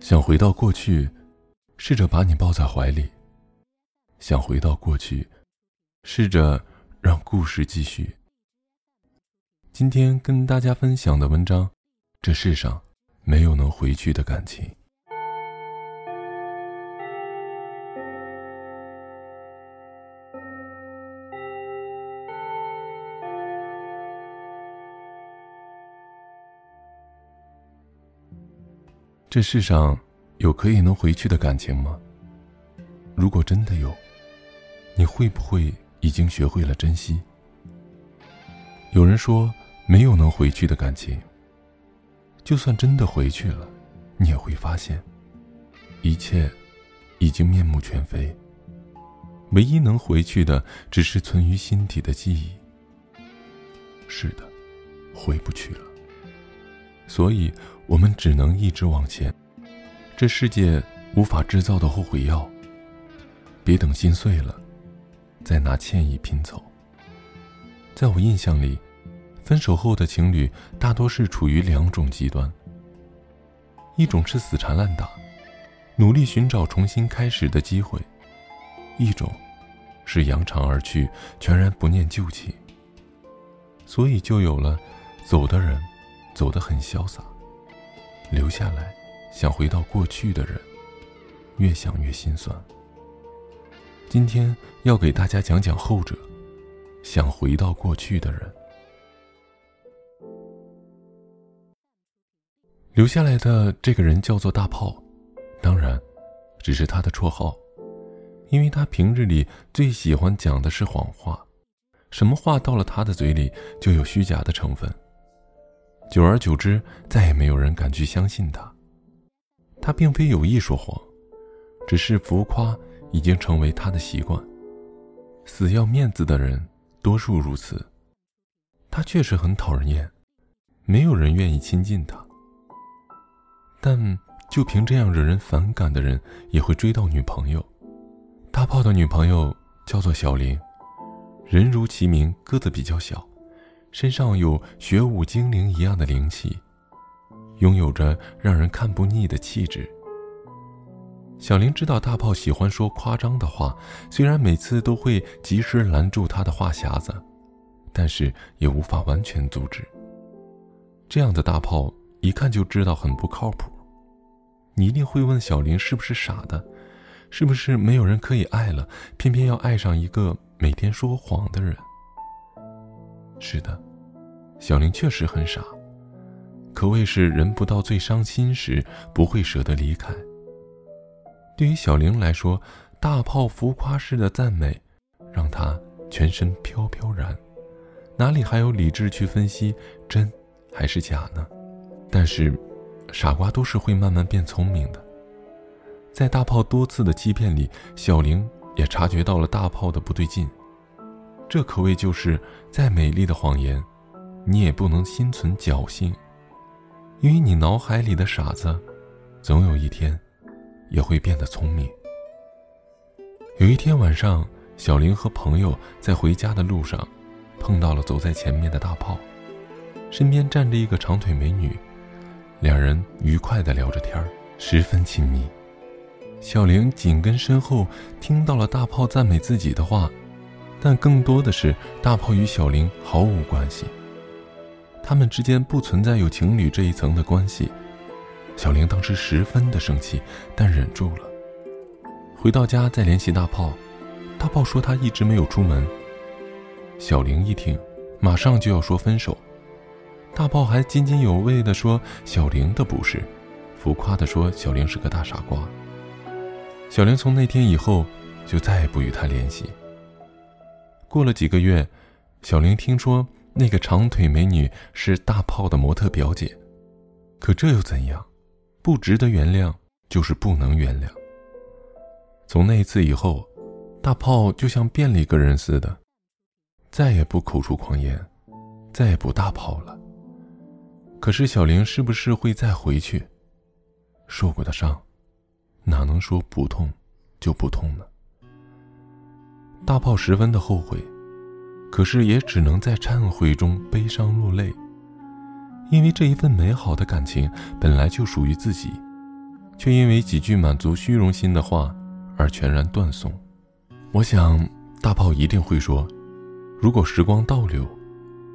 想回到过去，试着把你抱在怀里。想回到过去，试着让故事继续。今天跟大家分享的文章：这世上没有能回去的感情。这世上有可以能回去的感情吗？如果真的有，你会不会已经学会了珍惜？有人说没有能回去的感情，就算真的回去了，你也会发现，一切已经面目全非。唯一能回去的，只是存于心底的记忆。是的，回不去了。所以，我们只能一直往前。这世界无法制造的后悔药，别等心碎了，再拿歉意拼凑。在我印象里，分手后的情侣大多是处于两种极端：一种是死缠烂打，努力寻找重新开始的机会；一种是扬长而去，全然不念旧情。所以，就有了走的人。走得很潇洒，留下来想回到过去的人，越想越心酸。今天要给大家讲讲后者，想回到过去的人。留下来的这个人叫做大炮，当然，只是他的绰号，因为他平日里最喜欢讲的是谎话，什么话到了他的嘴里就有虚假的成分。久而久之，再也没有人敢去相信他。他并非有意说谎，只是浮夸已经成为他的习惯。死要面子的人多数如此。他确实很讨人厌，没有人愿意亲近他。但就凭这样惹人反感的人，也会追到女朋友。大炮的女朋友叫做小林，人如其名，个子比较小。身上有学武精灵一样的灵气，拥有着让人看不腻的气质。小玲知道大炮喜欢说夸张的话，虽然每次都会及时拦住他的话匣子，但是也无法完全阻止。这样的大炮一看就知道很不靠谱。你一定会问小玲是不是傻的，是不是没有人可以爱了，偏偏要爱上一个每天说谎的人？是的，小玲确实很傻，可谓是人不到最伤心时不会舍得离开。对于小玲来说，大炮浮夸式的赞美，让她全身飘飘然，哪里还有理智去分析真还是假呢？但是，傻瓜都是会慢慢变聪明的。在大炮多次的欺骗里，小玲也察觉到了大炮的不对劲。这可谓就是再美丽的谎言，你也不能心存侥幸，因为你脑海里的傻子，总有一天也会变得聪明。有一天晚上，小玲和朋友在回家的路上，碰到了走在前面的大炮，身边站着一个长腿美女，两人愉快地聊着天，十分亲密。小玲紧跟身后，听到了大炮赞美自己的话。但更多的是大炮与小玲毫无关系，他们之间不存在有情侣这一层的关系。小玲当时十分的生气，但忍住了。回到家再联系大炮，大炮说他一直没有出门。小玲一听，马上就要说分手，大炮还津津有味地说小玲的不是，浮夸地说小玲是个大傻瓜。小玲从那天以后就再也不与他联系。过了几个月，小玲听说那个长腿美女是大炮的模特表姐，可这又怎样？不值得原谅就是不能原谅。从那一次以后，大炮就像变了一个人似的，再也不口出狂言，再也不大炮了。可是小玲是不是会再回去？受过的伤，哪能说不痛就不痛呢？大炮十分的后悔，可是也只能在忏悔中悲伤落泪，因为这一份美好的感情本来就属于自己，却因为几句满足虚荣心的话而全然断送。我想，大炮一定会说：“如果时光倒流，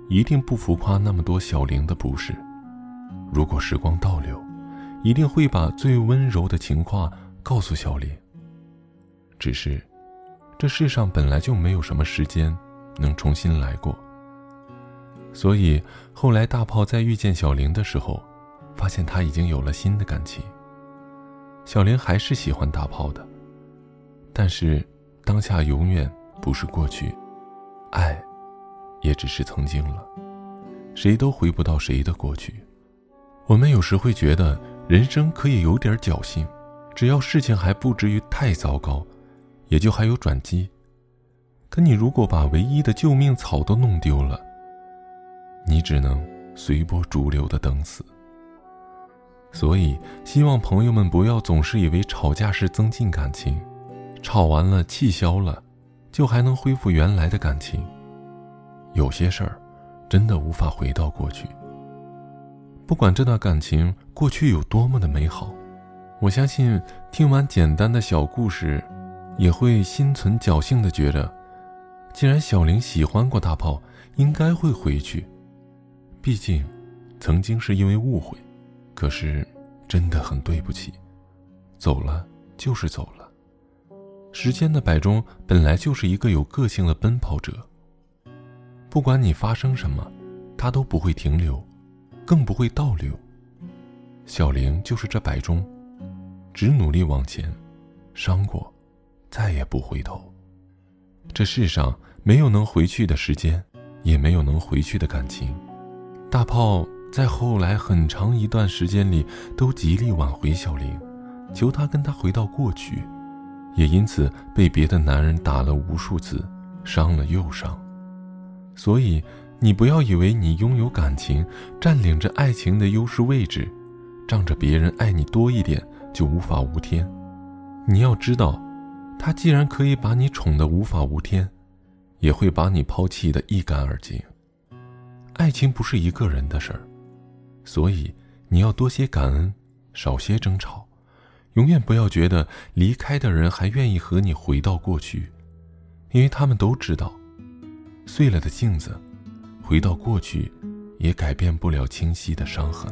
一定不浮夸那么多小玲的不是；如果时光倒流，一定会把最温柔的情话告诉小玲。只是，这世上本来就没有什么时间能重新来过。”所以后来，大炮在遇见小玲的时候，发现他已经有了新的感情。小玲还是喜欢大炮的，但是当下永远不是过去，爱也只是曾经了。谁都回不到谁的过去。我们有时会觉得人生可以有点侥幸，只要事情还不至于太糟糕，也就还有转机。可你如果把唯一的救命草都弄丢了，你只能随波逐流的等死。所以，希望朋友们不要总是以为吵架是增进感情，吵完了气消了，就还能恢复原来的感情。有些事儿，真的无法回到过去。不管这段感情过去有多么的美好，我相信听完简单的小故事，也会心存侥幸的觉得，既然小玲喜欢过大炮，应该会回去。毕竟，曾经是因为误会，可是真的很对不起。走了就是走了。时间的摆钟本来就是一个有个性的奔跑者。不管你发生什么，它都不会停留，更不会倒流。小玲就是这摆钟，只努力往前，伤过，再也不回头。这世上没有能回去的时间，也没有能回去的感情。大炮在后来很长一段时间里都极力挽回小玲，求她跟他回到过去，也因此被别的男人打了无数次，伤了又伤。所以，你不要以为你拥有感情，占领着爱情的优势位置，仗着别人爱你多一点就无法无天。你要知道，他既然可以把你宠得无法无天，也会把你抛弃得一干二净。爱情不是一个人的事儿，所以你要多些感恩，少些争吵，永远不要觉得离开的人还愿意和你回到过去，因为他们都知道，碎了的镜子，回到过去，也改变不了清晰的伤痕。